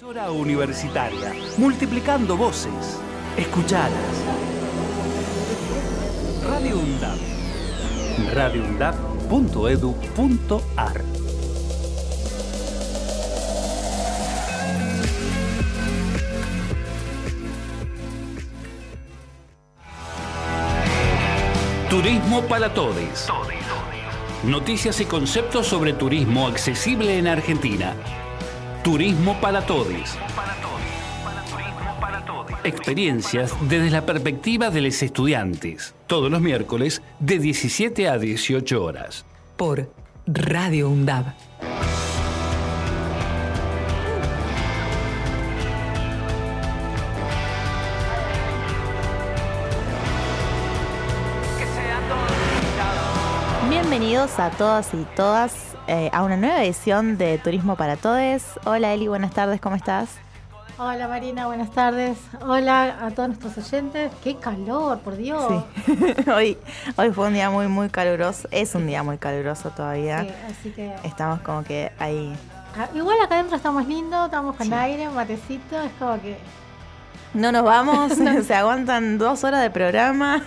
Hora universitaria, multiplicando voces, escuchadas. Radio UNDAP. Turismo para todos. Noticias y conceptos sobre turismo accesible en Argentina. Turismo para todos. Experiencias desde la perspectiva de los estudiantes. Todos los miércoles de 17 a 18 horas. Por Radio UNDAB. Bienvenidos a todas y todas eh, a una nueva edición de Turismo para Todes. Hola Eli, buenas tardes, ¿cómo estás? Hola Marina, buenas tardes. Hola a todos nuestros oyentes. ¡Qué calor, por Dios! Sí. hoy, hoy fue un día muy, muy caluroso. Es un día muy caluroso todavía. Sí, así que. Estamos como que ahí. Ah, igual acá adentro estamos lindos, estamos con aire, matecito, es como que. No nos vamos, se aguantan dos horas de programa.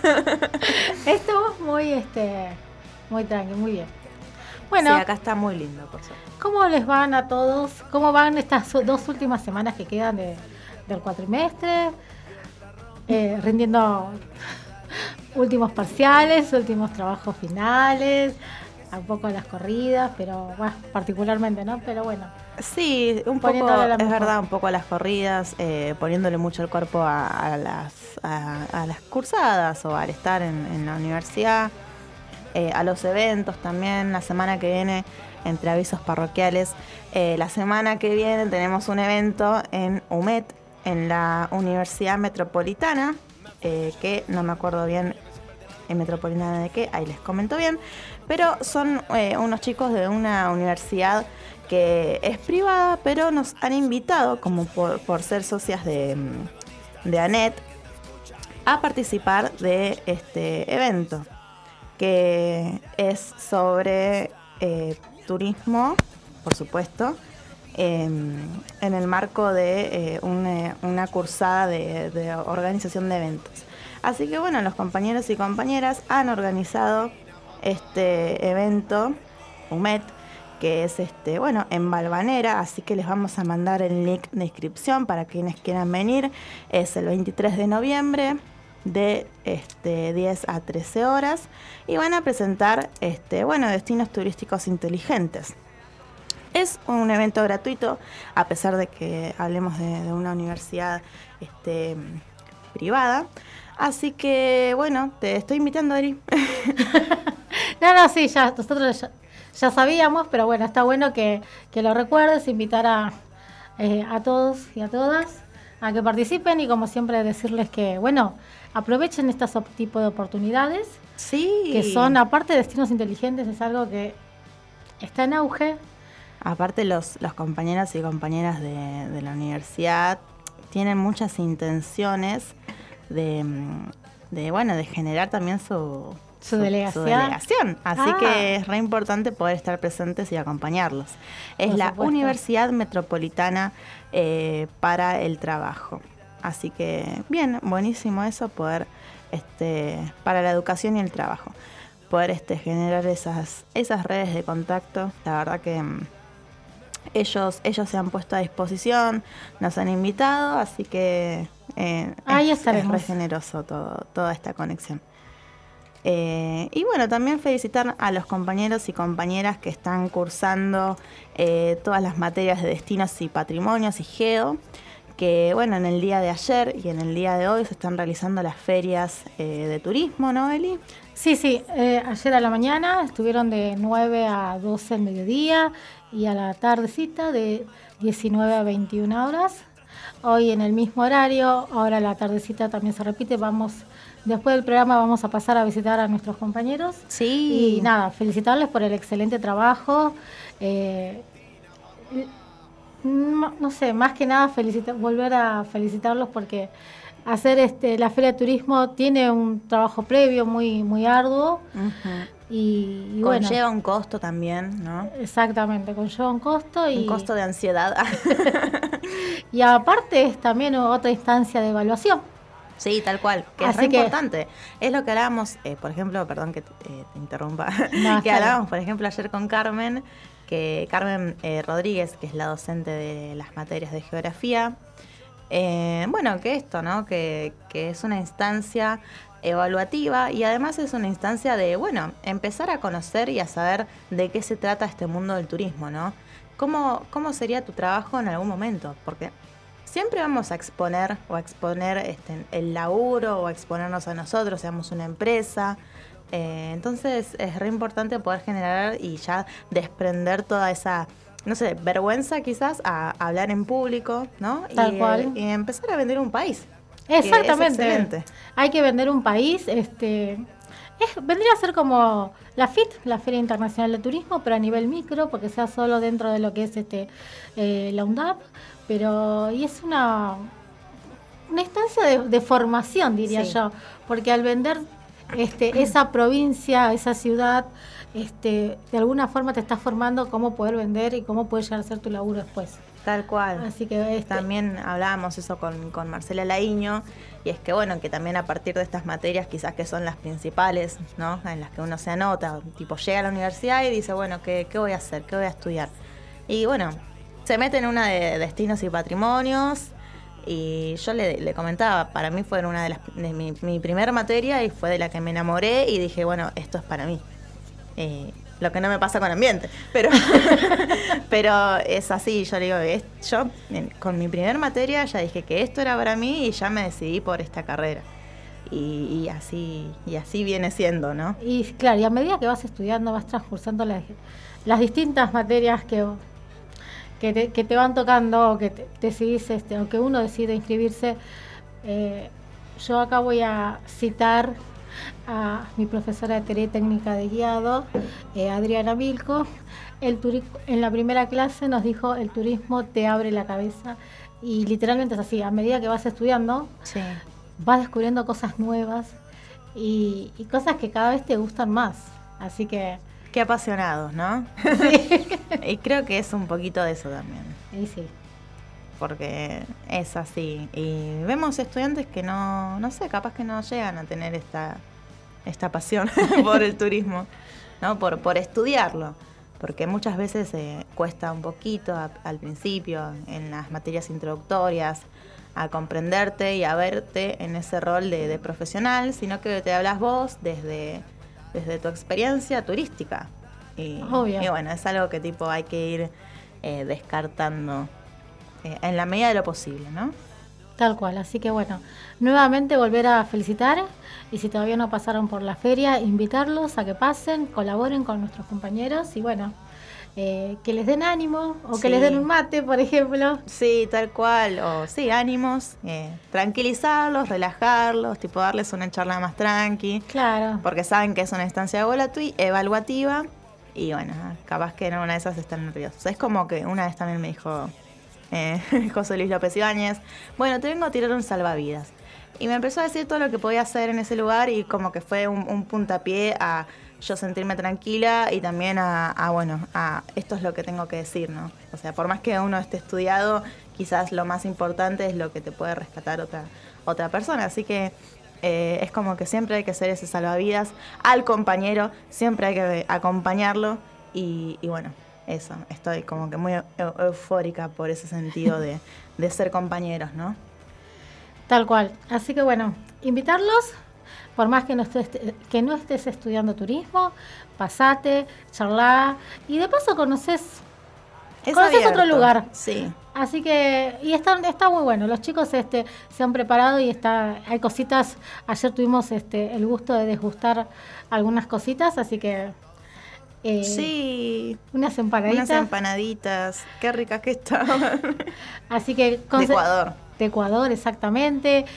Estamos muy, este, muy tranqui, muy bien. Bueno, sí, acá está muy lindo, por suerte. ¿cómo les van a todos? ¿Cómo van estas dos últimas semanas que quedan de- del cuatrimestre? Eh, rindiendo últimos parciales, últimos trabajos finales, un poco las corridas, pero bueno, particularmente, ¿no? Pero bueno, Sí, un poco, es mejor. verdad, un poco a las corridas, eh, poniéndole mucho el cuerpo a, a las, a, a las cursadas o al estar en, en la universidad, eh, a los eventos también. La semana que viene, entre avisos parroquiales, eh, la semana que viene tenemos un evento en UMET, en la Universidad Metropolitana, eh, que no me acuerdo bien en Metropolitana de qué, ahí les comento bien, pero son unos chicos de una universidad que es privada, pero nos han invitado, como por, por ser socias de, de ANET, a participar de este evento, que es sobre eh, turismo, por supuesto, em, en el marco de eh, una, una cursada de, de organización de eventos. Así que bueno, los compañeros y compañeras han organizado este evento, UMET, que es este, bueno, en Balvanera, así que les vamos a mandar el link de inscripción para quienes quieran venir. Es el 23 de noviembre de este, 10 a 13 horas y van a presentar este, bueno, destinos turísticos inteligentes. Es un evento gratuito, a pesar de que hablemos de, una universidad este, privada. Así que, bueno, te estoy invitando, Eri. No, no, sí, ya nosotros ya, ya sabíamos, pero bueno, está bueno que, que lo recuerdes, invitar a, eh, a todos y a todas a que participen y como siempre decirles que, bueno, aprovechen estas op- tipo de oportunidades, Sí. que son, aparte de destinos inteligentes, es algo que está en auge. Aparte los, los compañeros y compañeras de, de la universidad tienen muchas intenciones de, de, bueno, de generar también su, Su delegación. delegación. Así Ah. que es re importante poder estar presentes y acompañarlos. Es Por la supuesto. Universidad Metropolitana eh, para el Trabajo. Así que bien, buenísimo eso, poder, este, para la educación y el trabajo, poder este, generar esas, esas redes de contacto. La verdad que mm, ellos, ellos se han puesto a disposición, nos han invitado, así que eh, Ahí es, es re generoso todo, toda esta conexión. Eh, y bueno, también felicitar a los compañeros y compañeras que están cursando eh, todas las materias de destinos y patrimonios y geo, que bueno, en el día de ayer y en el día de hoy se están realizando las ferias eh, de turismo, ¿no, Eli? Sí, sí, eh, ayer a la mañana estuvieron de 9 a 12 al mediodía y a la tardecita de 19 a 21 horas. Hoy en el mismo horario, ahora la tardecita también se repite, vamos, después del programa vamos a pasar a visitar a nuestros compañeros. Sí. Y nada, felicitarles por el excelente trabajo. eh, no, no sé, más que nada felicita- volver a felicitarlos porque hacer este la feria de turismo tiene un trabajo previo muy muy arduo. Y, y Conlleva un costo también, ¿no? Exactamente, conlleva un costo y... Un costo de ansiedad. y aparte es también otra instancia de evaluación. Sí, tal cual, que es importante. Es lo que hablábamos, eh, por ejemplo, perdón que te, eh, interrumpa, que hablábamos, por ejemplo, ayer con Carmen, que Carmen eh, Rodríguez, que es la docente de las materias de geografía, bueno, que esto, ¿no? Que, que es una instancia evaluativa y además es una instancia de, bueno, empezar a conocer y a saber de qué se trata este mundo del turismo, ¿no? ¿Cómo, cómo sería tu trabajo en algún momento? Porque siempre vamos a exponer o a exponer este, el laburo o a exponernos a nosotros, seamos una empresa. Eh, entonces es re importante poder generar y ya desprender toda esa, no sé, vergüenza quizás a, hablar en público, ¿no? Tal cual. y empezar a vender un país. Exactamente. Hay que vender un país, este, vendría a ser como la FIT, la Feria Internacional de Turismo, pero a nivel micro, porque sea solo dentro de lo que es este eh, la UNDAP, pero y es una una instancia de, formación, diría yo, porque al vender este, esa provincia, esa ciudad, este, de alguna forma te estás formando cómo poder vender y cómo puedes llegar a hacer tu laburo después. Tal cual. Así que este también hablábamos eso con, con Marcela Laíño, y es que bueno, que también a partir de estas materias quizás que son las principales, ¿no? En las que uno se anota, tipo llega a la universidad y dice, bueno, ¿qué, qué voy a hacer? ¿Qué voy a estudiar? Y bueno, se mete en una de destinos y patrimonios, y yo le, comentaba, para mí fue una de las de mi, mi primera materia y fue de la que me enamoré y dije, bueno, esto es para mí. Eh, lo que no me pasa con ambiente. Pero, pero es así, yo digo, yo con mi primer materia ya dije que esto era para mí y ya me decidí por esta carrera. Y, así y así viene siendo, ¿no? Y claro, y a medida que vas estudiando, vas transcursando las, las distintas materias que, que, te, van tocando o que te, decidís, este, o que uno decide inscribirse. Eh, yo acá voy a citar a mi profesora de teoría técnica de guiado, eh, Adriana Vilco. El en la primera clase nos dijo, el turismo te abre la cabeza. Y literalmente es así, a medida que vas estudiando, vas descubriendo cosas nuevas y, cosas que cada vez te gustan más. Así que... Qué apasionados, ¿no? y creo que es un poquito de eso también. Y sí porque es así. Y vemos estudiantes que no, no sé, capaz que no llegan a tener esta, esta pasión por el turismo, ¿no? Por, por estudiarlo. Porque muchas veces eh, cuesta un poquito al principio, en las materias introductorias, a comprenderte y a verte en ese rol de, profesional, sino que te hablas vos desde, desde tu experiencia turística. Y, y bueno, es algo que tipo hay que ir eh, descartando eh, en la medida de lo posible, ¿no? Tal cual, así que bueno, nuevamente volver a felicitar y si todavía no pasaron por la feria, invitarlos a que pasen, colaboren con nuestros compañeros y bueno, eh, que les den ánimo o que les den un mate, por ejemplo. Sí, tal cual, o sí, ánimos, eh, tranquilizarlos, relajarlos, tipo darles una charla más tranqui. Claro. Porque saben que es una instancia evaluativa y bueno, capaz que en una de esas están nerviosos. Es como que una vez también me dijo eh, José Luis López Ibáñez, bueno, te vengo a tirar un salvavidas. Y me empezó a decir todo lo que podía hacer en ese lugar y como que fue un, puntapié a yo sentirme tranquila y también a, bueno, a esto es lo que tengo que decir, ¿no? O sea, por más que uno esté estudiado, quizás lo más importante es lo que te puede rescatar otra, otra persona. Así que eh, es como que siempre hay que hacer ese salvavidas al compañero, siempre hay que acompañarlo y bueno, eso, estoy como que muy eufórica por ese sentido de, ser compañeros, ¿no? Tal cual. Así que bueno, invitarlos, por más que no estés, que no estés estudiando turismo, pasate, charlá y de paso conoces, conoces otro lugar. Sí. Así que, y está, está muy bueno. Los chicos este, se han preparado y está, hay cositas. Ayer tuvimos este, el gusto de desgustar algunas cositas, así que eh, sí. Unas empanaditas. Unas empanaditas. Qué ricas que estaban. Así que... de Ecuador. De Ecuador, exactamente.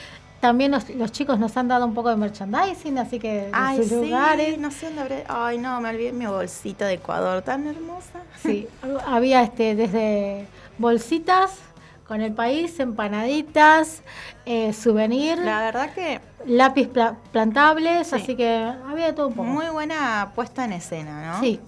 También los, chicos nos han dado un poco de merchandising, así que Ay, sus sí, lugares. no sé dónde Ay, no, me olvidé mi bolsita de Ecuador, tan hermosa. Sí, había este desde bolsitas con el país, empanaditas, eh, souvenir, La verdad que lápiz pla- plantables, Sí. así que había todo un poco. muy buena puesta en escena, ¿no? Sí,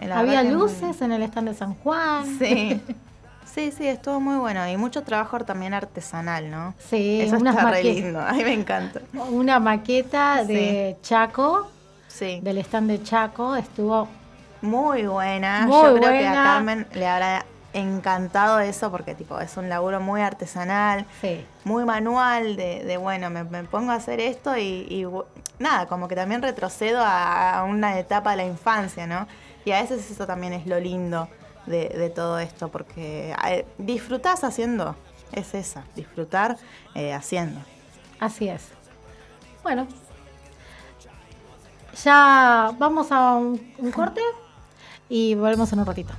Eh, la había muy- luces en el stand de San Juan. Sí. Sí, sí, estuvo muy bueno. Y mucho trabajo también artesanal, ¿no? Sí, Eso unas está re lindo. A mí me encanta. Una maqueta de Chaco, Sí. del stand de Chaco, estuvo Muy buena. Muy Yo creo que a. Carmen le habrá encantado eso porque tipo es un laburo muy artesanal, sí, muy manual de, de, bueno, me, me pongo a hacer esto y, nada, como que también retrocedo a, a una etapa de la infancia, ¿no? Y a veces eso también es lo lindo de, de todo esto, porque eh, disfrutás haciendo, es esa, disfrutar eh, haciendo. así es. Bueno, ya vamos a un, un corte y volvemos en un ratito.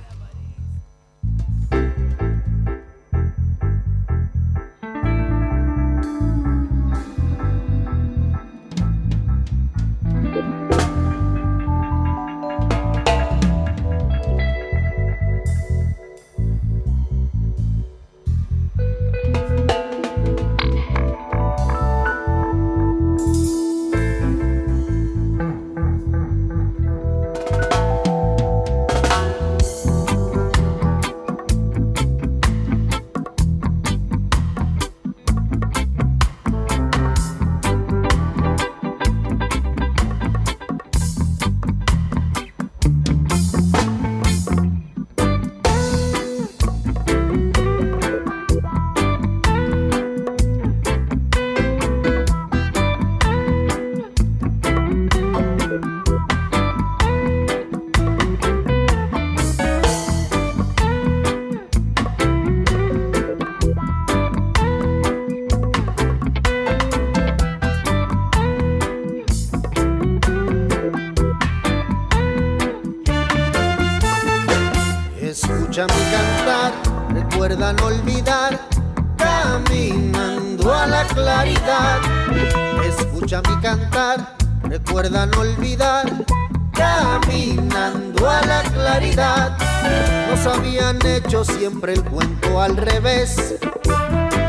Siempre el cuento al revés,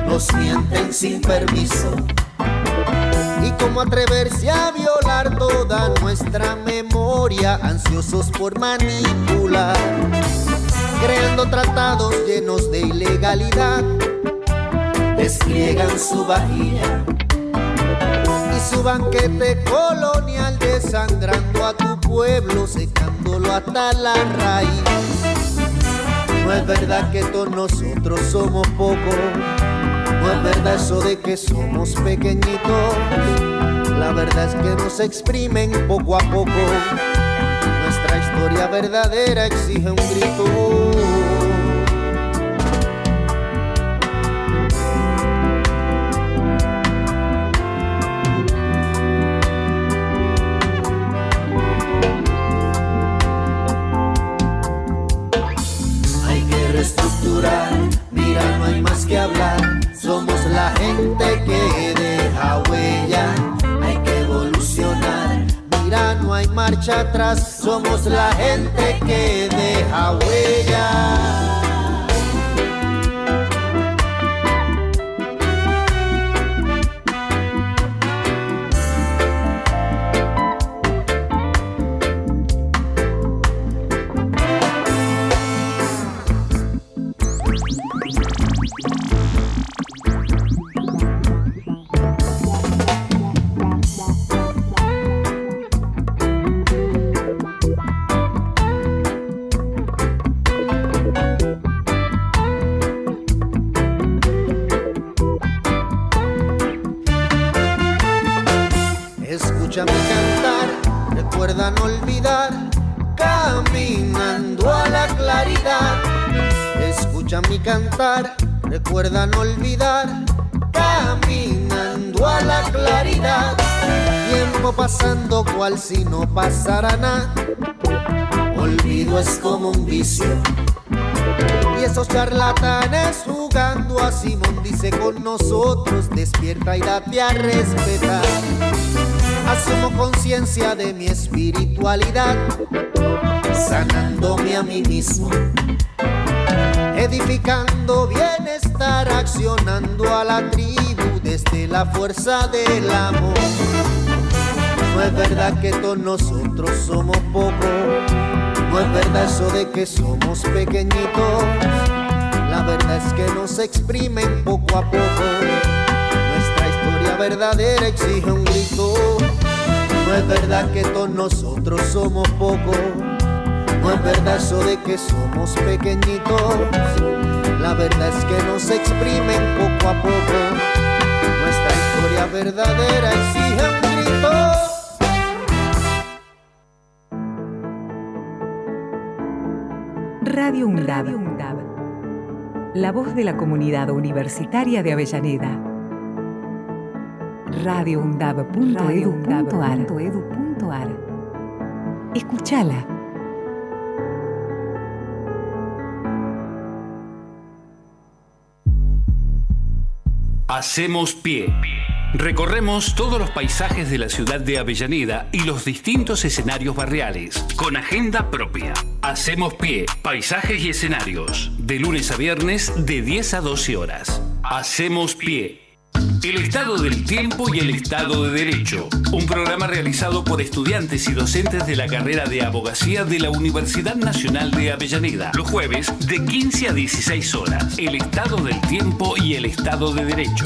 nos mienten sin permiso. Y cómo atreverse a violar toda nuestra memoria, ansiosos por manipular creando tratados llenos de ilegalidad. Despliegan su vajilla y su banquete colonial desangrando a tu pueblo, secándolo hasta la raíz. No es verdad que todos nosotros somos pocos, no es verdad eso de que somos pequeñitos. La verdad es que nos exprimen poco a poco. Nuestra historia verdadera exige un grito. Atrás. Cual si no pasara nada. Olvido es como un vicio. Y esos charlatanes jugando a Simón dice con nosotros, despierta y date a respetar. Asumo conciencia de mi espiritualidad, sanándome a mí mismo. edificando bienestar, accionando a la tribu desde la fuerza del amor. No es verdad que todos nosotros somos pocos, no es verdad eso de que somos pequeñitos, la verdad es que nos exprimen poco a poco. Nuestra historia verdadera exige un grito. No es verdad que todos nosotros somos pocos no es verdad eso de que somos pequeñitos. La verdad es que nos exprimen poco a poco. Nuestra historia verdadera exige un grito. Radio UNDAB. La voz de la comunidad universitaria de Avellaneda. radioundab.edu.ar. Escúchala. Hacemos pie. Recorremos todos los paisajes de la ciudad de Avellaneda y los distintos escenarios barriales, con agenda propia. Hacemos pie, paisajes y escenarios, de lunes a viernes de 10 a 12 horas. Hacemos pie. El Estado del Tiempo y el Estado de Derecho. Un programa realizado por estudiantes y docentes de la carrera de abogacía de la Universidad Nacional de Avellaneda. Los jueves de 15 a 16 horas. El Estado del Tiempo y el Estado de Derecho.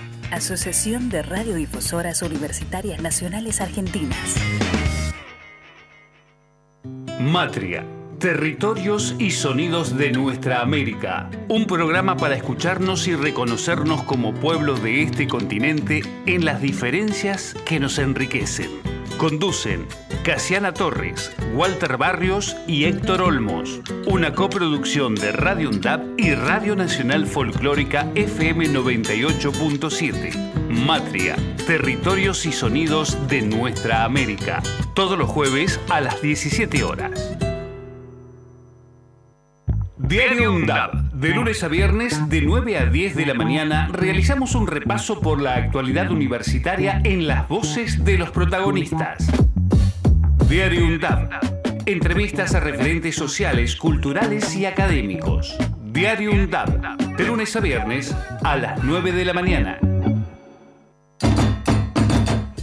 Asociación de Radiodifusoras Universitarias Nacionales Argentinas. Matria. Territorios y sonidos de nuestra América. Un programa para escucharnos y reconocernos como pueblo de este continente en las diferencias que nos enriquecen. Conducen Casiana Torres, Walter Barrios y Héctor Olmos. Una coproducción de Radio UNDAP y Radio Nacional Folclórica FM 98.7. Matria, territorios y sonidos de nuestra América. Todos los jueves a las 17 horas. Diario UNDAP. De lunes a viernes, de 9 a 10 de la mañana, realizamos un repaso por la actualidad universitaria en las voces de los protagonistas. Diario UNDAP. Entrevistas a referentes sociales, culturales y académicos. Diario UNDAP. De lunes a viernes a las 9 de la mañana.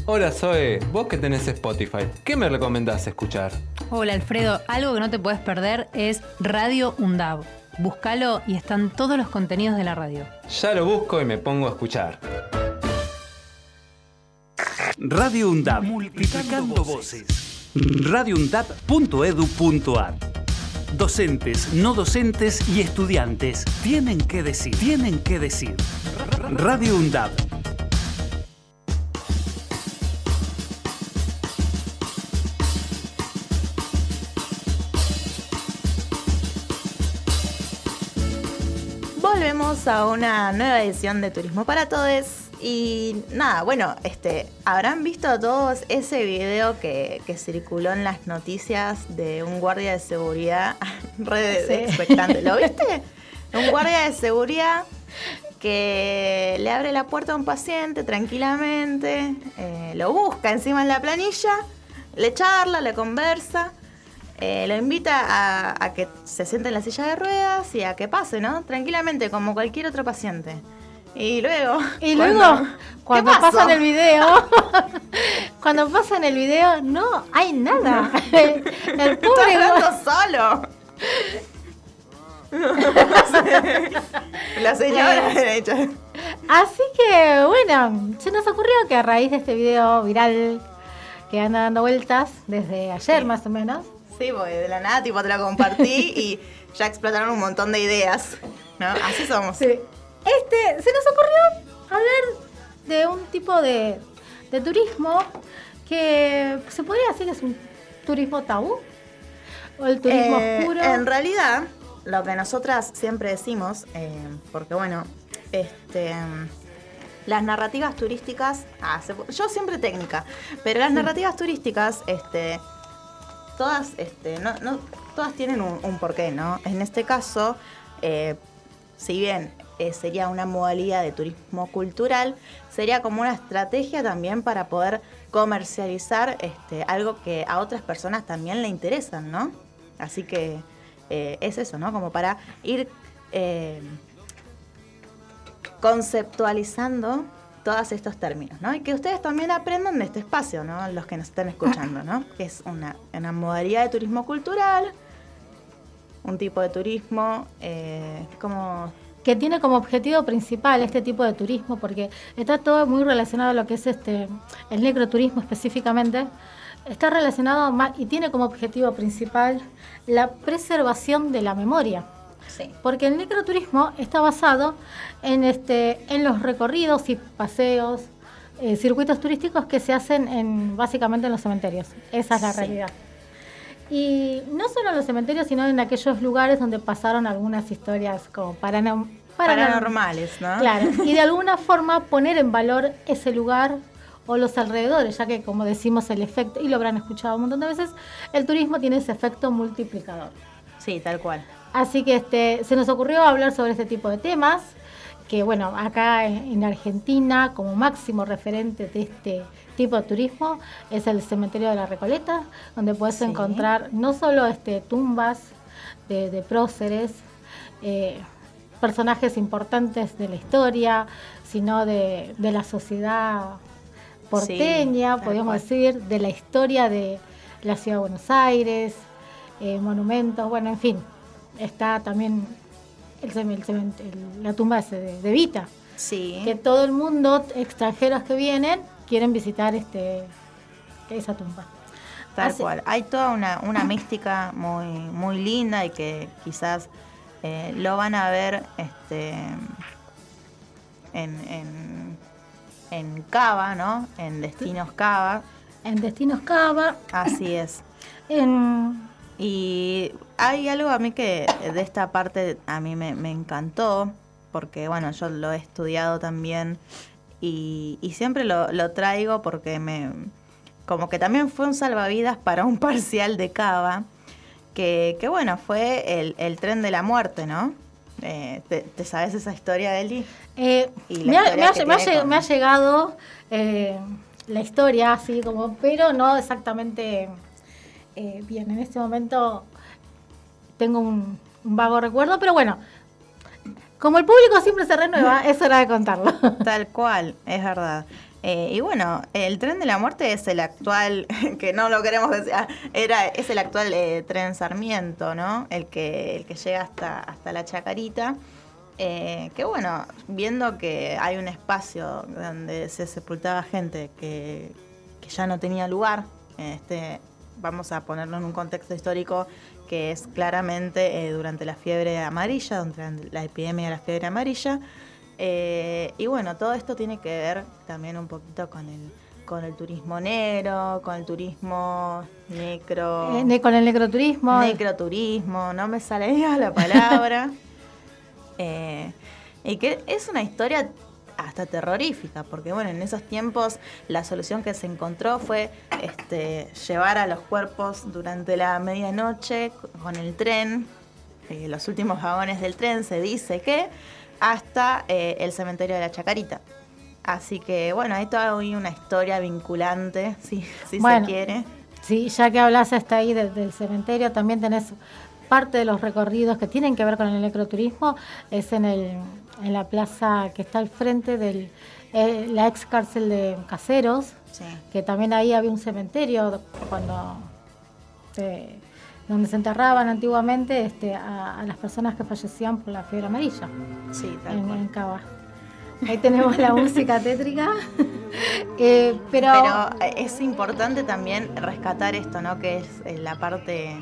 Hola Zoe, vos que tenés Spotify, ¿qué me recomendás escuchar? Hola Alfredo, algo que no te puedes perder es Radio UNDAB. Búscalo y están todos los contenidos de la radio. Ya lo busco y me pongo a escuchar. Radio UNDAB. Multiplicando voces. radioundab.edu.ar Docentes, no docentes y estudiantes tienen que decir, tienen que decir. Radio UNDAB. A una nueva edición de Turismo para Todos. Y nada, bueno, este, habrán visto todos ese video que, que circuló en las noticias de un guardia de seguridad, redes Sí. expectante. ¿Lo viste? Un guardia de seguridad que le abre la puerta a un paciente tranquilamente, eh, lo busca encima en la planilla, le charla, le conversa, eh, lo invita a, a que se siente en la silla de ruedas y a que pase, ¿no? Tranquilamente, como cualquier otro paciente. Y luego. Y cuando- luego, ¿Qué cuando pasó? pasa en el video, cuando pasa en el video, no hay nada. El Está pobre hablando solo. la señora derecha. Así que bueno, se nos ocurrió que a raíz de este video viral que anda dando vueltas desde ayer más o menos, Sí, porque de la nada, tipo, te la compartí y ya explotaron un montón de ideas. ¿No? Así somos. Sí. Este, se nos ocurrió hablar de un tipo de, de turismo que se podría decir que es un turismo tabú. ¿O el turismo Eh, oscuro? En realidad, lo que nosotras siempre decimos, eh, porque bueno, este, las narrativas turísticas, ah, se yo siempre técnica, pero las Sí. narrativas turísticas, este, todas, este, no, no- todas tienen un, porqué, ¿no? En este caso, eh, si bien eh, sería una modalidad de turismo cultural, sería como una estrategia también para poder comercializar este, algo que a otras personas también le interesan, ¿no? Así que eh, es eso, ¿no? Como para ir conceptualizando todos estos términos, ¿no? Y que ustedes también aprendan de este espacio, ¿no? Los que nos están escuchando, ¿no? Que es una, una modalidad de turismo cultural, un tipo de turismo, eh, como que tiene como objetivo principal este tipo de turismo, porque está todo muy relacionado a lo que es este el necroturismo específicamente, está relacionado más y tiene como objetivo principal la preservación de la memoria. Sí. Porque el necroturismo está basado en este en los recorridos y paseos, eh, circuitos turísticos que se hacen en básicamente en los cementerios. Esa es la Sí. realidad. Y no solo en los cementerios, sino en aquellos lugares donde pasaron algunas historias como paranor- paranor- paranormales, ¿no? Claro, y de alguna forma poner en valor ese lugar o los alrededores, ya que como decimos el efecto, y lo habrán escuchado un montón de veces, el turismo tiene ese efecto multiplicador. Sí, tal cual. Así que este, se nos ocurrió hablar sobre este tipo de temas, que bueno, acá en en Argentina como máximo referente de este tipo de turismo es el cementerio de la Recoleta, donde puedes Sí. encontrar no solo este, tumbas de, de próceres, eh, personajes importantes de la historia, sino de, de la sociedad porteña, tal podríamos cual. decir, de la historia de la ciudad de Buenos Aires, eh, monumentos, bueno, en fin, está también el, la tumba de, de Vita, Sí. que todo el mundo, extranjeros que vienen, quieren visitar este esa tumba. Tal Así- cual. Hay toda una, una mística muy, muy linda y que quizás eh, lo van a ver este, en, en, en Cava, ¿no? En Destinos Cava. En Destinos Cava, Así es. en Y hay algo a mí que de esta parte a mí me, me encantó, porque bueno, yo lo he estudiado también y, y siempre lo, lo traigo porque me como que también fue un salvavidas para un parcial de Cava, que, que bueno, fue el, el tren de la muerte, ¿no? Eh, ¿te, te sabes esa historia, Eli? Eh, Y la me, ha, historia me ha- que me ha tiene lle- con- me ha llegado eh, la historia, así como, pero no exactamente eh, bien. En este momento tengo un, un vago recuerdo, pero bueno, como el público siempre se renueva, es hora de contarlo. Tal cual, es verdad. Eh, y bueno, el tren de la muerte es el actual, que no lo queremos decir, ah, era, es el actual eh, tren Sarmiento, ¿no? El que, el que llega hasta, hasta la Chacarita. Eh, que bueno, viendo que hay un espacio donde se sepultaba gente que, que ya no tenía lugar, este, vamos a ponerlo en un contexto histórico que es claramente eh, durante la fiebre amarilla, durante la epidemia de la fiebre amarilla. Eh, y bueno, todo esto tiene que ver también un poquito con el, con el turismo negro, con el turismo necro. Eh, con el necroturismo. Necroturismo, no me salía la palabra. Eh, y que es una historia hasta terrorífica, porque bueno, en esos tiempos la solución que se encontró fue este, llevar a los cuerpos durante la medianoche con el tren, eh, los últimos vagones del tren, se dice que, hasta eh, el cementerio de la Chacarita. Así que bueno, hay toda una historia vinculante, si, si Bueno, se quiere. Sí, ya que hablas hasta ahí de- del cementerio, también tenés parte de los recorridos que tienen que ver con el necroturismo, es en, el, en la plaza que está al frente de la ex cárcel de Caseros, Sí. que también ahí había un cementerio cuando se- donde se enterraban antiguamente este, a, a las personas que fallecían por la fiebre amarilla Sí, tal en, cual. en Cava. Ahí tenemos la música tétrica. Eh, pero, Pero eh, es importante también rescatar esto, ¿no? Que es eh, la parte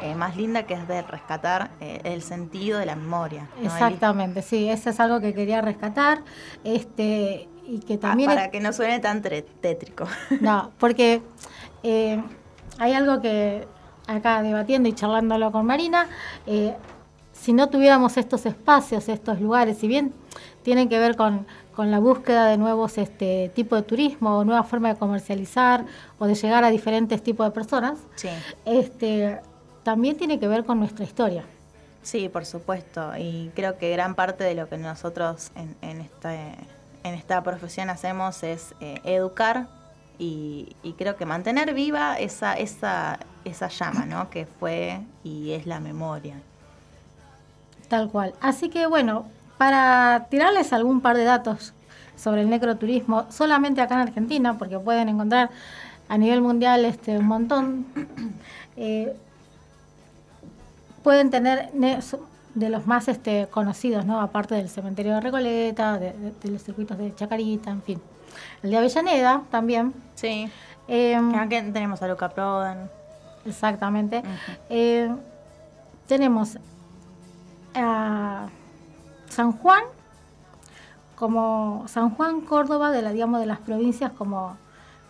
eh, más linda que es de rescatar eh, el sentido de la memoria. Exactamente, sí, eso es algo que quería rescatar. Este, y que Ah, también. para que no suene tan tétrico. No, porque eh, hay algo que acá debatiendo y charlándolo con Marina, eh, si no tuviéramos estos espacios, estos lugares, si bien tienen que ver con, con la búsqueda de nuevos este, tipos de turismo o nuevas formas de comercializar o de llegar a diferentes tipos de personas, Sí. este, también tiene que ver con nuestra historia. Sí, por supuesto. Y creo que gran parte de lo que nosotros en, en, esta, en esta profesión hacemos es eh, educar y, y creo que mantener viva esa, esa, esa llama, ¿no? Que fue y es la memoria. Tal cual. Así que bueno, para tirarles algún par de datos sobre el necroturismo, solamente acá en Argentina, porque pueden encontrar a nivel mundial este, un montón, eh, pueden tener de los más este, conocidos, ¿no? aparte del cementerio de Recoleta, de, de- de los circuitos de Chacarita, en fin. El de Avellaneda también. Sí. Eh, Aquí tenemos a Luca Prodan. Exactamente. Eh, tenemos a San Juan, como San Juan, Córdoba, de la, digamos, de las provincias como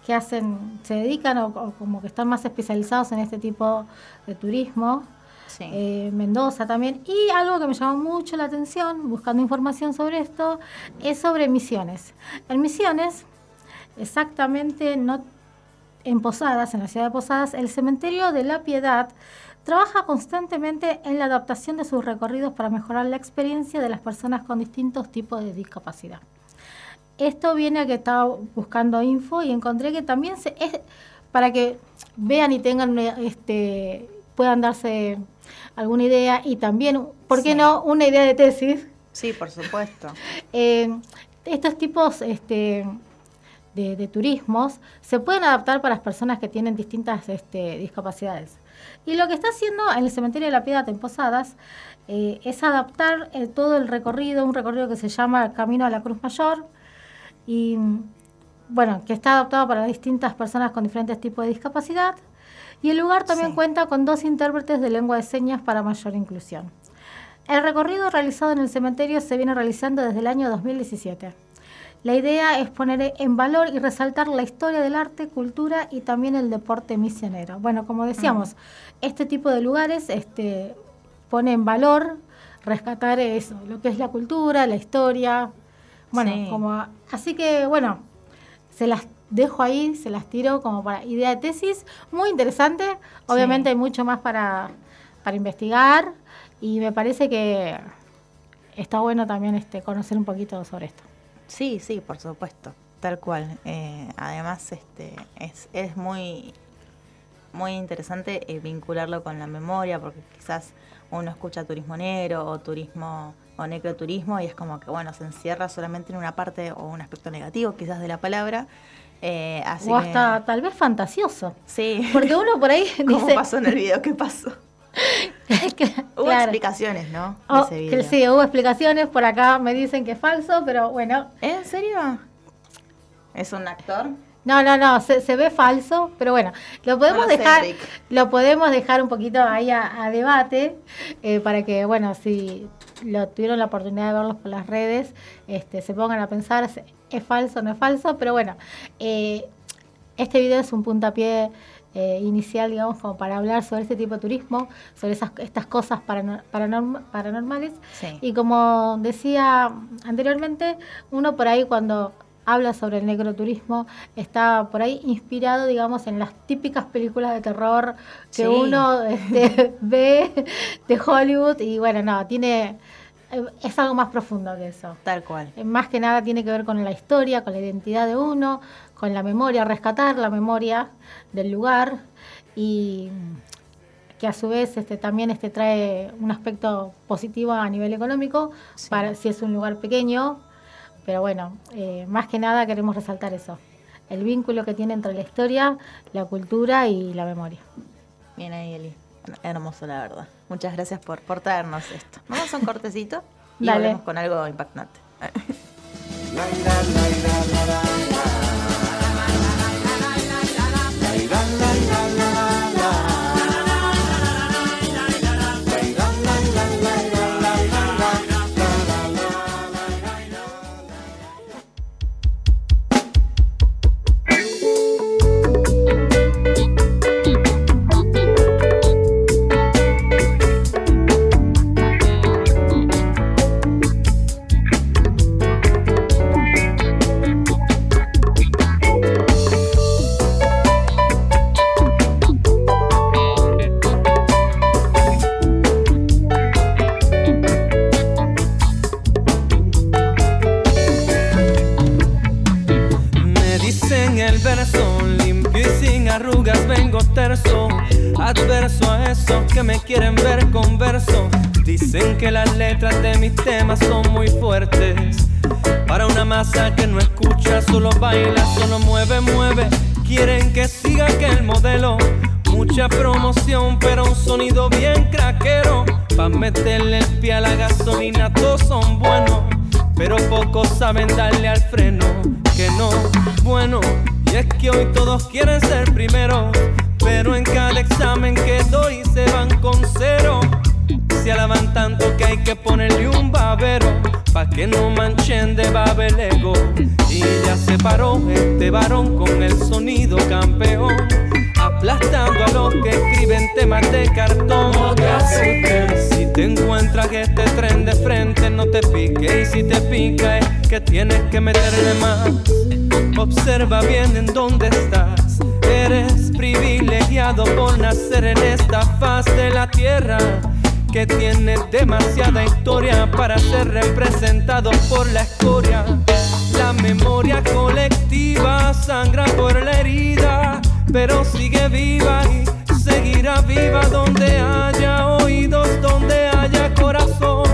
que hacen, se dedican o, o como que están más especializados en este tipo de turismo. Eh, Mendoza también. Y algo que me llamó mucho la atención, buscando información sobre esto, es sobre Misiones. En Misiones, exactamente, no en Posadas, en la ciudad de Posadas, el cementerio de la Piedad trabaja constantemente en la adaptación de sus recorridos para mejorar la experiencia de las personas con distintos tipos de discapacidad. Esto viene a que estaba buscando info y encontré que también se, es para que vean y tengan este puedan darse alguna idea y también, ¿por qué Sí. no? Una idea de tesis. Sí, por supuesto. Eh, estos tipos este, de, de turismos se pueden adaptar para las personas que tienen distintas este, discapacidades. Y lo que está haciendo en el cementerio de la Piedad en Posadas eh, es adaptar eh, todo el recorrido, un recorrido que se llama Camino a la Cruz Mayor, y bueno, que está adaptado para distintas personas con diferentes tipos de discapacidad. Y el lugar también Sí. cuenta con dos intérpretes de lengua de señas para mayor inclusión. El recorrido realizado en el cementerio se viene realizando desde el año 2017. La idea es poner en valor y resaltar la historia del arte, cultura y también el deporte misionero. Bueno, como decíamos, este tipo de lugares este, pone en valor rescatar eso, lo que es la cultura, la historia. Bueno, Sí. como así que bueno, se las dejo ahí, se las tiro como para idea de tesis, muy interesante. Obviamente hay mucho más para, para investigar y me parece que está bueno también este conocer un poquito sobre esto. Sí, sí, por supuesto, tal cual. Eh, además, este, es, es muy, muy interesante eh, vincularlo con la memoria, porque quizás uno escucha turismo negro o turismo o necroturismo y es como que bueno se encierra solamente en una parte o un aspecto negativo quizás de la palabra. Eh, así o que- hasta tal vez fantasioso. sí. Porque uno por ahí ¿Cómo dice... pasó en el video? ¿Qué pasó? Hubo explicaciones, ¿no? Oh, que sí, hubo explicaciones, por acá me dicen que es falso, pero bueno. ¿En serio? ¿Es un actor? No, no, no, se, se ve falso, pero bueno, lo podemos No lo sé, dejar, lo podemos dejar un poquito ahí a, a debate, eh, para que, bueno, si lo tuvieron la oportunidad de verlos por las redes, este, se pongan a pensar, ¿es- ¿es falso o no es falso? Pero bueno, eh, este video es un puntapié eh, inicial, digamos, como para hablar sobre este tipo de turismo, sobre esas, estas cosas paranor- paranorm- paranormales. Sí. Y como decía anteriormente, uno por ahí cuando habla sobre el necroturismo está por ahí inspirado, digamos, en las típicas películas de terror que Sí. uno este, ve de Hollywood y bueno, no, tiene es algo más profundo que eso. Tal cual. Eh, Más que nada tiene que ver con la historia, con la identidad de uno, con la memoria, rescatar la memoria del lugar y que a su vez este, también este, trae un aspecto positivo a nivel económico Sí. para si es un lugar pequeño. Pero bueno, eh, más que nada queremos resaltar eso, el vínculo que tiene entre la historia, la cultura y la memoria. Bien ahí, Eli. Hermoso, la verdad. Muchas gracias por, por traernos esto. Vamos a un cortecito y Dale. volvemos con algo impactante. Siga aquel modelo. Mucha promoción, pero un sonido bien craquero. Pa' meterle el pie a la gasolina, todos son buenos. Pero pocos saben darle al freno. Que no, bueno. Y es que hoy todos quieren ser primero. Pero en cada examen que doy se van con cero. Se alaban tanto que hay que ponerle un babero. Pa' que no manchen de babel ego. Y ya se paró este varón con el sonido campeón aplastando a los que escriben temas de cartón. Si te encuentras este tren de frente, no te pique. Y si te pica, es que tienes que meterle más. Observa bien en dónde estás. Eres privilegiado por nacer en esta faz de la tierra que tiene demasiada historia para ser representado por la escoria. La memoria colectiva sangra por la herida pero sigue viva y seguirá viva donde haya oídos, donde haya corazón.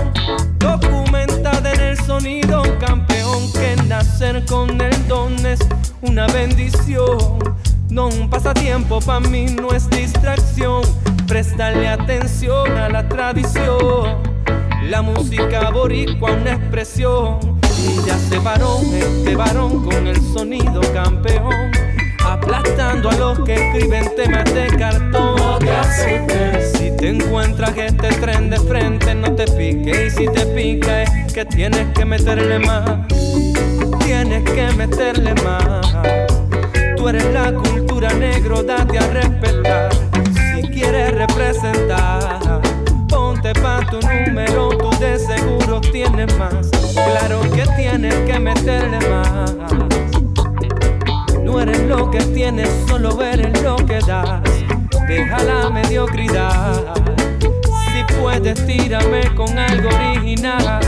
Documentada en el sonido, campeón, que nacer con el don es una bendición. No un pasatiempo, para mí no es distracción. Prestarle atención a la tradición. La música boricua, una expresión. Y ya se paró este varón con el sonido campeón aplastando a los que escriben temas de cartón. Si te encuentras este tren de frente, no te pique. Y si te pica, es que tienes que meterle más. Tienes que meterle más. Tú eres la negro, date a respetar. Si quieres representar, ponte pa' tu número, tú de seguro tienes más. Claro que tienes que meterle más. No eres lo que tienes, solo eres lo que das. Deja la mediocridad. Si puedes, tírame con algo original.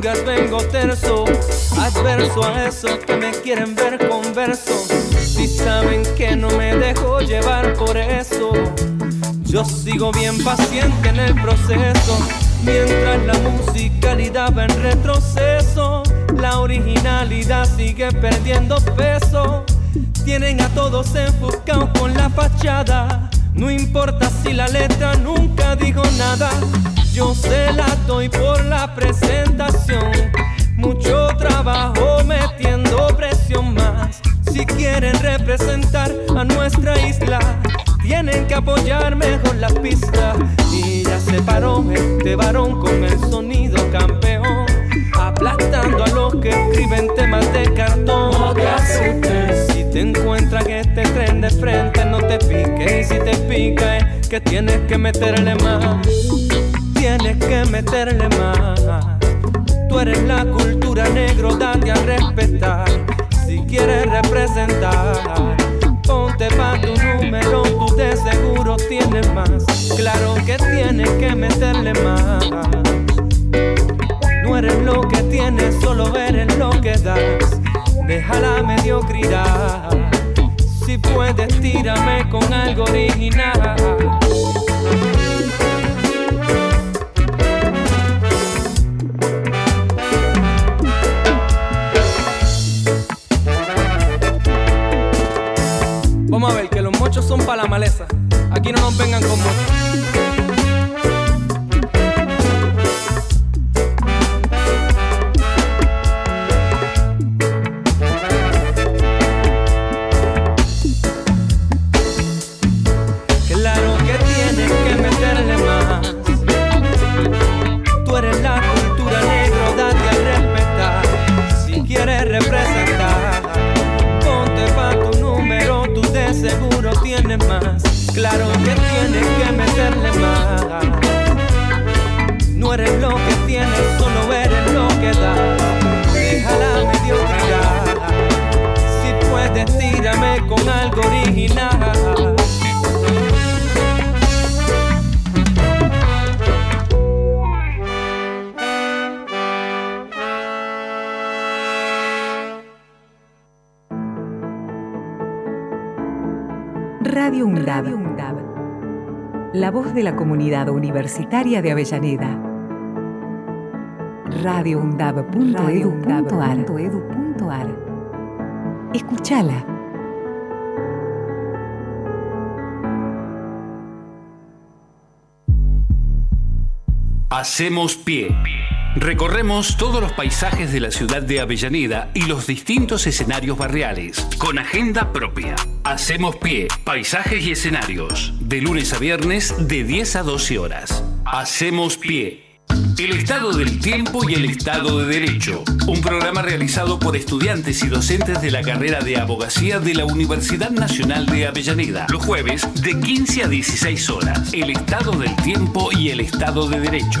Vengo terso, adverso a esos que me quieren ver converso. Si saben que no me dejo llevar por eso, yo sigo bien paciente en el proceso. Mientras la musicalidad va en retroceso, la originalidad sigue perdiendo peso. Tienen a todos enfocados con la fachada. No importa si la letra nunca dijo nada yo se la doy por la presentación. Mucho trabajo metiendo presión más. Si quieren representar a nuestra isla, tienen que apoyar mejor la pista. Y ya se paró este varón con el sonido campeón, aplastando a los que escriben temas de cartón. Si te encuentras en este tren de frente, no te piques. Y si te pica, es que tienes que meterle más tienes que meterle más. Tú eres la cultura negro, date a respetar. Si quieres representar, ponte pa' tu número, tú de seguro tienes más. Claro que tienes que meterle más. No eres lo que tienes, solo eres lo que das. Deja la mediocridad. Si puedes, tírame con algo original. Mochos son para la maleza. Aquí no nos vengan con Claro tienes que meterle más. No eres lo que tienes, solo eres lo que das. Deja la mediocridad. Si puedes, tírame con algo original. Radio UNDAB. La voz de la comunidad universitaria de Avellaneda. radioundab.edu.ar Escúchala. Hacemos pie. Recorremos todos los paisajes de la ciudad de Avellaneda y los distintos escenarios barriales, con agenda propia. Hacemos pie, paisajes y escenarios, de lunes a viernes de 10 a 12 horas. Hacemos pie. El estado del tiempo y el estado de derecho. Un programa realizado por estudiantes y docentes de la carrera de abogacía de la Universidad Nacional de Avellaneda. Los jueves de 15 a 16 horas. El estado del tiempo y el estado de derecho.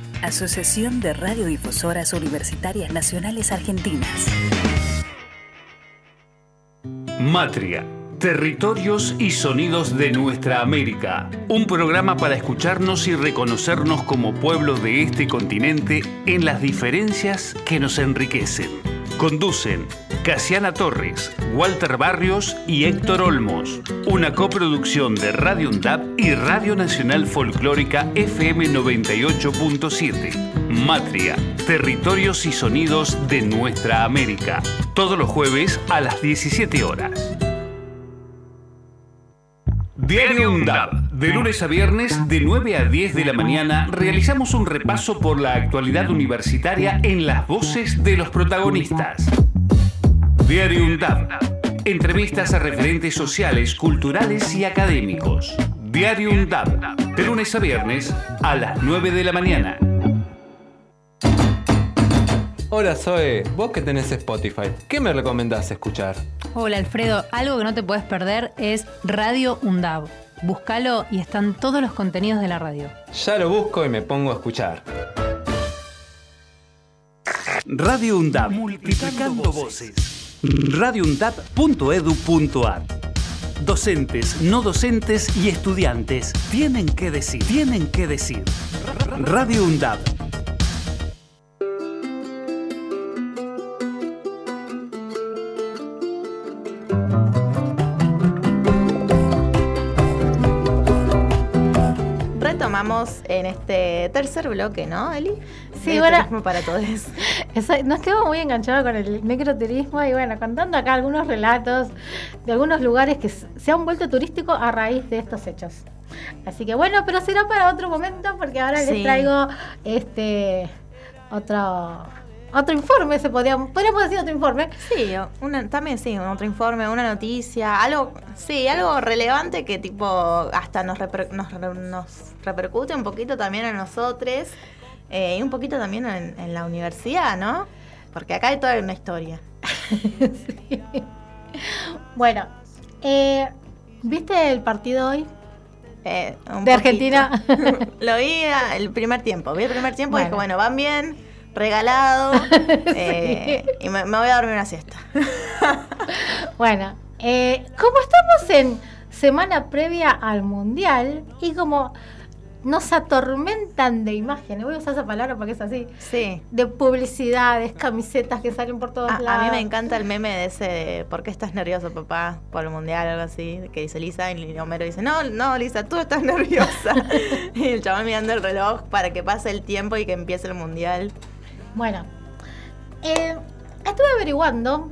Asociación de Radiodifusoras Universitarias Nacionales Argentinas. Matria. Territorios y sonidos de nuestra América. Un programa para escucharnos y reconocernos como pueblo de este continente en las diferencias que nos enriquecen. Conducen Casiana Torres, Walter Barrios y Héctor Olmos. Una coproducción de Radio UNDAP y Radio Nacional Folclórica FM 98.7. Matria, territorios y sonidos de nuestra América. Todos los jueves a las 17 horas. Diario UNDAP. De lunes a viernes, de 9 a 10 de la mañana, realizamos un repaso por la actualidad universitaria en las voces de los protagonistas. Diario UNDAP. Entrevistas a referentes sociales, culturales y académicos. Diario UNDAP. De lunes a viernes a las 9 de la mañana. Hola Zoe, vos que tenés Spotify, ¿qué me recomendás escuchar? Hola Alfredo, algo que no te puedes perder es Radio UNDAB. Búscalo y están todos los contenidos de la radio. Ya lo busco y me pongo a escuchar. Radio UNDAP. Multiplicando voces. radioundap.edu.ar Docentes, no docentes y estudiantes tienen que decir, tienen que decir. Radio UNDAP. En este tercer bloque, ¿no, Eli? Sí, El bueno. turismo para todos. Nos quedamos muy enganchados con el microturismo y bueno, contando acá algunos relatos de algunos lugares que se han vuelto turísticos a raíz de estos hechos. Así que bueno, pero será para otro momento porque ahora les traigo este otro otro informe, se podría, podríamos decir otro informe. Sí, una, también sí, otro informe, una noticia, algo, sí, algo relevante que tipo hasta nos, reper- nos, nos repercute un poquito también a nosotros eh, y un poquito también en, en la universidad, ¿no? Porque acá hay toda una historia. Bueno, eh, ¿viste el partido hoy? Eh, de poquito. Argentina. Lo vi el primer tiempo, vi el primer tiempo y Bueno. dije, bueno, van bien, regalado, eh, y me, me voy a dormir una siesta. Bueno, eh, como estamos en semana previa al mundial y como nos atormentan de imágenes, voy a usar esa palabra porque es así, Sí. de publicidades, camisetas que salen por todos A, a lados. mí me encanta el meme de ese de ¿por qué estás nervioso, papá? Por el mundial o algo así, que dice Lisa y Homero dice, no, no, Lisa, tú estás nerviosa. y el chaval mirando el reloj para que pase el tiempo y que empiece el mundial. Bueno, eh, estuve averiguando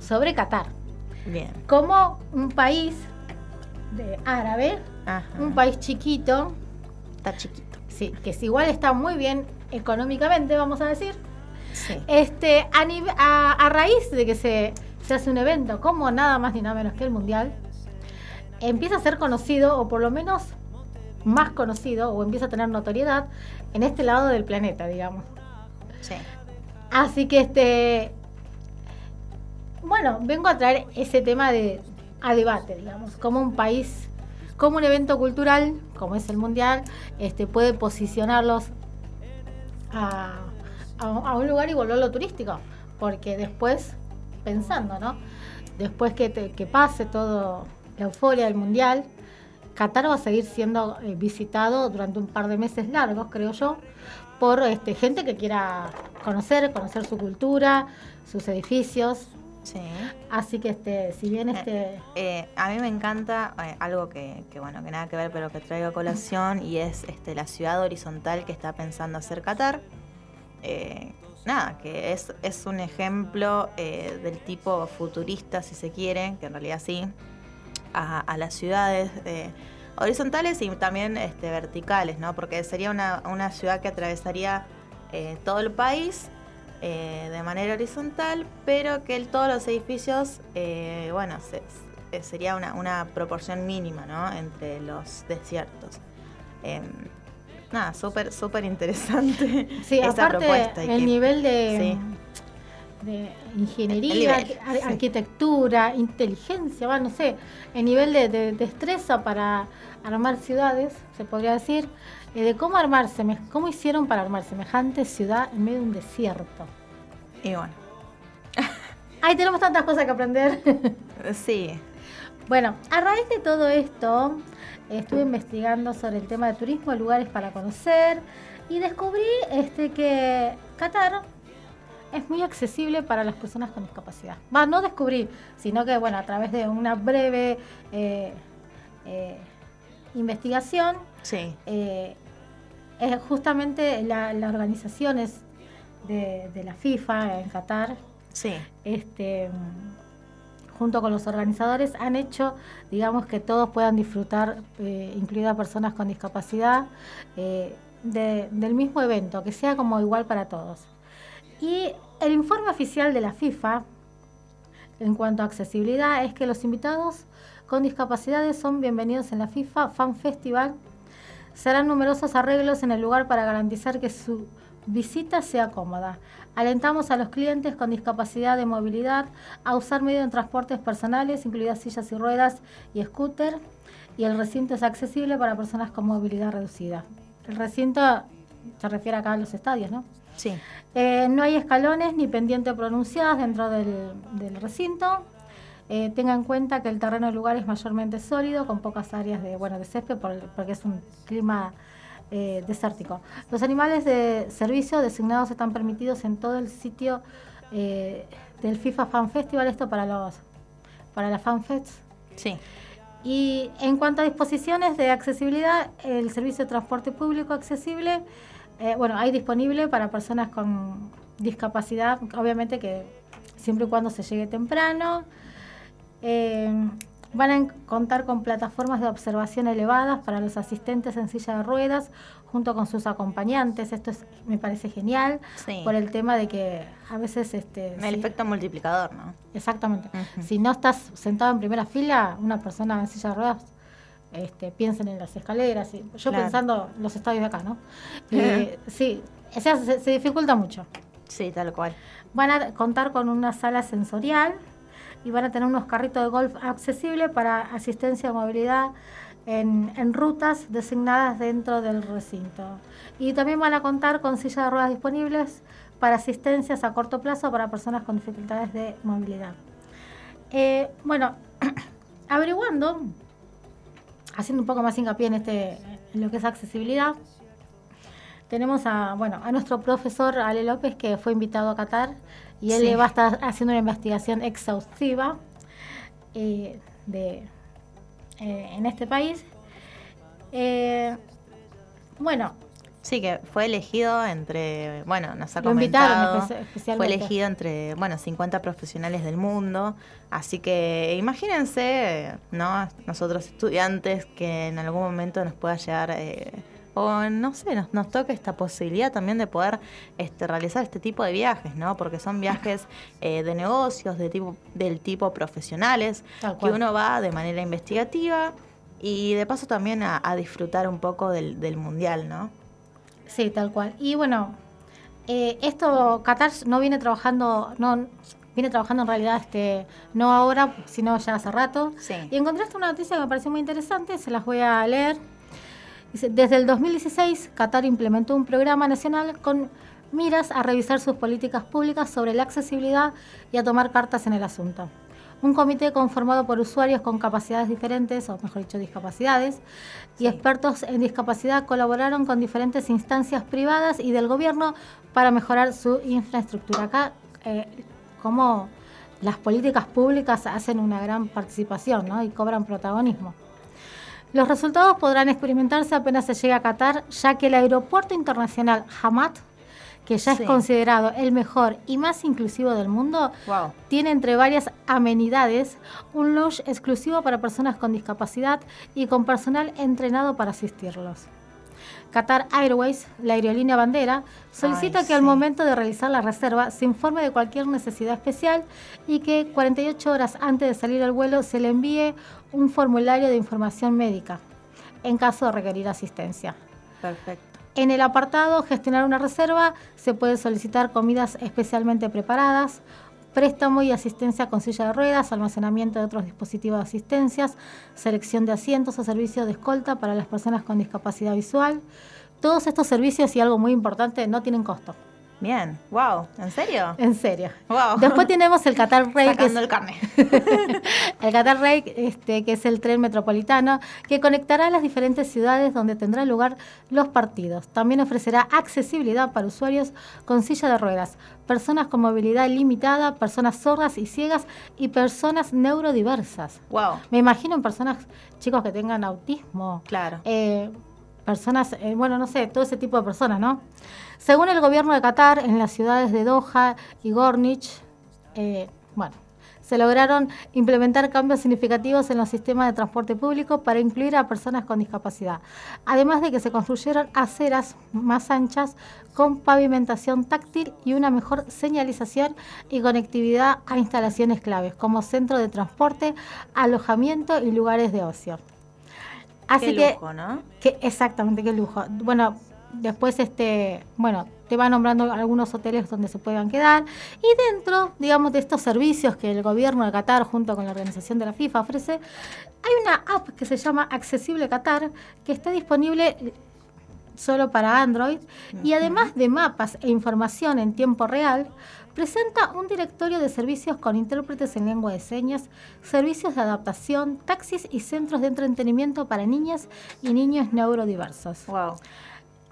sobre Qatar, Bien. como un país de árabe, Ajá. un país chiquito, Está chiquito. sí, que es igual está muy bien económicamente, vamos a decir. Sí. Este, a, a- a raíz de que se, se hace un evento como nada más ni nada menos que el Mundial, empieza a ser conocido, o por lo menos más conocido, o empieza a tener notoriedad en este lado del planeta, digamos. Sí. Así que este. Bueno, vengo a traer ese tema de a debate, digamos, como un país, como un evento cultural, como es el mundial, este, puede posicionarlos a, a- un lugar y volverlo turístico. Porque después, pensando, ¿no? Después que, te- que pase todo la euforia del mundial, Qatar va a seguir siendo eh, visitado durante un par de meses largos, creo yo, por este, gente que quiera conocer, conocer su cultura, sus edificios. Sí. Así que este, si bien este. Eh, a mí me encanta eh, algo que, que, bueno, que nada que ver, pero que traigo a colación, y es este, la ciudad horizontal que está pensando hacer Qatar. Eh, nada, que es, es un ejemplo eh, del tipo futurista, si se quiere, que en realidad sí, a, a las ciudades eh, horizontales y también este, verticales, ¿no? Porque sería una, una ciudad que atravesaría eh, todo el país eh, de manera horizontal, pero que el- todos los edificios, eh, bueno, se- se- sería una, una proporción mínima, ¿no? Entre los desiertos. Em, nada, súper, súper interesante Sí, esa aparte propuesta. y el que- nivel de, sí. De ingeniería, ar- sí. arquitectura, inteligencia, va, no sé, el nivel de, de destreza para armar ciudades, se podría decir, eh, de cómo armar, seme- cómo hicieron para armar semejante ciudad en medio de un desierto. Y bueno. Ay, tenemos tantas cosas que aprender. Sí. Bueno, a raíz de todo esto, estuve investigando sobre el tema de turismo, lugares para conocer, y descubrí este, que Qatar es muy accesible para las personas con discapacidad. Va, no descubrí, sino que, bueno, a través de una breve eh, eh, investigación, Sí. eh, es justamente la- las organizaciones de, de la FIFA en Qatar, Sí. este, junto con los organizadores, han hecho, digamos, que todos puedan disfrutar, incluidas personas con discapacidad, de- del mismo evento, que sea como igual para todos. Y el informe oficial de la FIFA en cuanto a accesibilidad es que los invitados con discapacidades son bienvenidos en la FIFA Fan Festival. Serán numerosos arreglos en el lugar para garantizar que su visita sea cómoda. Alentamos a los clientes con discapacidad de movilidad a usar medios de transportes personales, incluidas sillas y ruedas y scooter, y el recinto es accesible para personas con movilidad reducida. El recinto se refiere acá a los estadios, ¿no? Sí. Eh, no hay escalones ni pendientes pronunciadas dentro del, del recinto. Eh, tenga en cuenta que el terreno del lugar es mayormente sólido, con pocas áreas de, bueno, de césped, por- porque es un clima eh, desértico. Los animales de servicio designados están permitidos en todo el sitio del FIFA Fan Festival, esto para los para las FanFests. Sí. Y en cuanto a disposiciones de accesibilidad, el servicio de transporte público accesible, eh, bueno, hay disponible para personas con discapacidad, obviamente que siempre y cuando se llegue temprano. Eh, van a contar con plataformas de observación elevadas para los asistentes en silla de ruedas, junto con sus acompañantes. Esto es- me parece genial, Sí. por el tema de que a veces... Este, El sí- efecto multiplicador, ¿no? Exactamente. Si no estás sentado en primera fila, una persona en silla de ruedas, este, piensen en las escaleras. y- yo Claro. pensando en los estadios de acá, ¿no? Eh, sí, o sea, se, se dificulta mucho. Sí, tal cual. Van a contar con una sala sensorial y van a tener unos carritos de golf accesibles para asistencia de movilidad en, en rutas designadas dentro del recinto. Y también van a contar con sillas de ruedas disponibles para asistencias a corto plazo para personas con dificultades de movilidad. Eh, bueno, averiguando, haciendo un poco más hincapié en, este, en lo que es accesibilidad, tenemos a, bueno, a nuestro profesor Ale López que fue invitado a Qatar y él Sí. va a estar haciendo una investigación exhaustiva eh, de, eh, en este país. Eh, bueno, Sí, que fue elegido entre, bueno, nos ha Lo invitaron comentado, espe- fue elegido entre, bueno, 50 profesionales del mundo, así que imagínense, ¿no? Nosotros estudiantes que en algún momento nos pueda llegar, eh, o no sé, nos, nos toque esta posibilidad también de poder este, realizar este tipo de viajes, ¿no? Porque son viajes eh, de negocios, de tipo, del tipo profesionales, que uno va de manera investigativa y de paso también a, a disfrutar un poco del, del mundial, ¿no? Sí, tal cual. Y bueno, eh, esto Qatar no viene trabajando, no viene trabajando en realidad este no ahora, sino ya hace rato. Sí. Y encontraste una noticia que me pareció muy interesante, se las voy a leer. Dice, desde el 2016, Qatar implementó un programa nacional con miras a revisar sus políticas públicas sobre la accesibilidad y a tomar cartas en el asunto. Un comité conformado por usuarios con capacidades diferentes, o mejor dicho, discapacidades, y expertos en discapacidad colaboraron con diferentes instancias privadas y del gobierno para mejorar su infraestructura. Acá, eh, como las políticas públicas hacen una gran participación ¿no? y cobran protagonismo. Los resultados podrán experimentarse apenas se llegue a Qatar, ya que el aeropuerto internacional Hamad, que ya Sí. es considerado el mejor y más inclusivo del mundo, Wow. tiene entre varias amenidades un lounge exclusivo para personas con discapacidad y con personal entrenado para asistirlos. Qatar Airways, la aerolínea bandera, solicita Ay, que al momento de realizar la reserva se informe de cualquier necesidad especial y que 48 horas antes de salir al vuelo se le envíe un formulario de información médica en caso de requerir asistencia. Perfecto. En el apartado Gestionar una reserva se puede solicitar comidas especialmente preparadas, préstamo y asistencia con silla de ruedas, almacenamiento de otros dispositivos de asistencias, selección de asientos o servicio de escolta para las personas con discapacidad visual. Todos estos servicios y algo muy importante no tienen costo. Bien, wow, ¿en serio? En serio. Wow. Después tenemos el Qatar Rail, que es, Sacando el carne. el Qatar Rail, este, que es el tren metropolitano que conectará las diferentes ciudades donde tendrán lugar los partidos. También ofrecerá accesibilidad para usuarios con silla de ruedas, personas con movilidad limitada, personas sordas y ciegas y personas neurodiversas. Wow. Me imagino en personas, chicos que tengan autismo, Claro. eh, personas, eh, bueno, no sé, todo ese tipo de personas, ¿no? Según el gobierno de Qatar, en las ciudades de Doha y Gornich, eh, bueno, se lograron implementar cambios significativos en los sistemas de transporte público para incluir a personas con discapacidad, además de que se construyeron aceras más anchas con pavimentación táctil y una mejor señalización y conectividad a instalaciones claves como centro de transporte, alojamiento y lugares de ocio. Así Qué que lujo, ¿no? que exactamente, qué lujo. Bueno, después este, bueno, te va nombrando algunos hoteles donde se puedan quedar y dentro, digamos, de estos servicios que el gobierno de Qatar junto con la organización de la FIFA ofrece, hay una app que se llama Accesible Qatar que está disponible solo para Android y además de mapas e información en tiempo real, presenta un directorio de servicios con intérpretes en lengua de señas, servicios de adaptación, taxis y centros de entretenimiento para niñas y niños neurodiversos. Wow.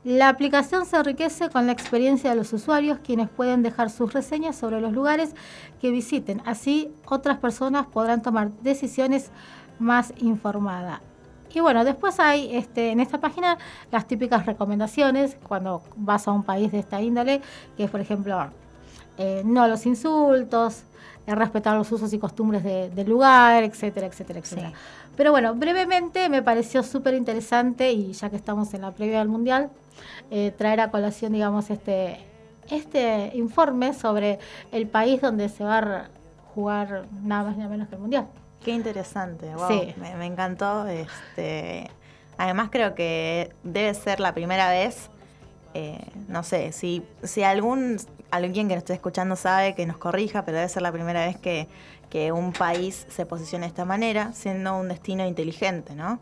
La aplicación se enriquece con la experiencia de los usuarios, quienes pueden dejar sus reseñas sobre los lugares que visiten. Así, otras personas podrán tomar decisiones más informadas. Y bueno, después hay este, en esta página las típicas recomendaciones cuando vas a un país de esta índole, que es, por ejemplo, eh, no los insultos, eh, respetar los usos y costumbres de- del lugar, etcétera, etcétera, etcétera. Pero bueno, brevemente me pareció súper interesante y ya que estamos en la previa del Mundial, eh, traer a colación, digamos, este, este informe sobre el país donde se va a jugar nada más ni nada menos que el Mundial. Qué interesante, wow. Sí. Me, me encantó. Este, además creo que debe ser la primera vez, eh, no sé, si, si algún alguien que nos esté escuchando sabe que nos corrija, pero debe ser la primera vez que, que un país se posiciona de esta manera, siendo un destino inteligente, ¿no?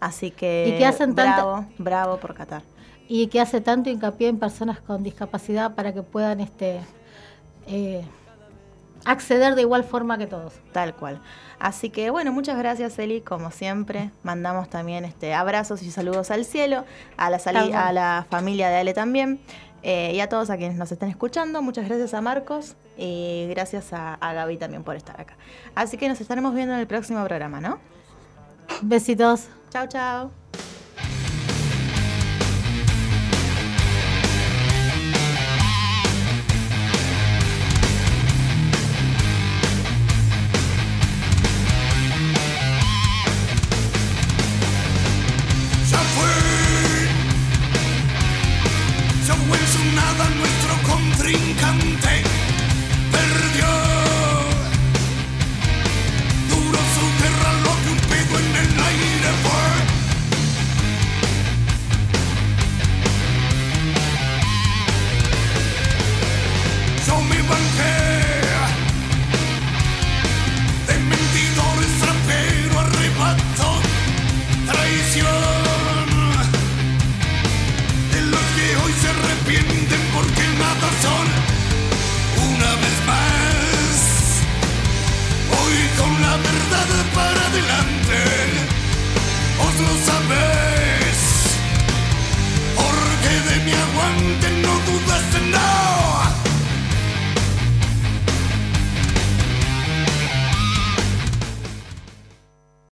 Así que Y que hacen tanta- bravo, bravo por Qatar. Y que hace tanto hincapié en personas con discapacidad para que puedan este, eh, acceder de igual forma que todos. Tal cual. Así que bueno, muchas gracias Eli, como siempre. Mandamos también este abrazos y saludos al cielo, a la, a la familia de Ale también. eh, y a todos a quienes nos estén escuchando, muchas gracias a Marcos y gracias a, a Gaby también por estar acá. Así que nos estaremos viendo en el próximo programa, ¿no? Besitos. Chao, chao.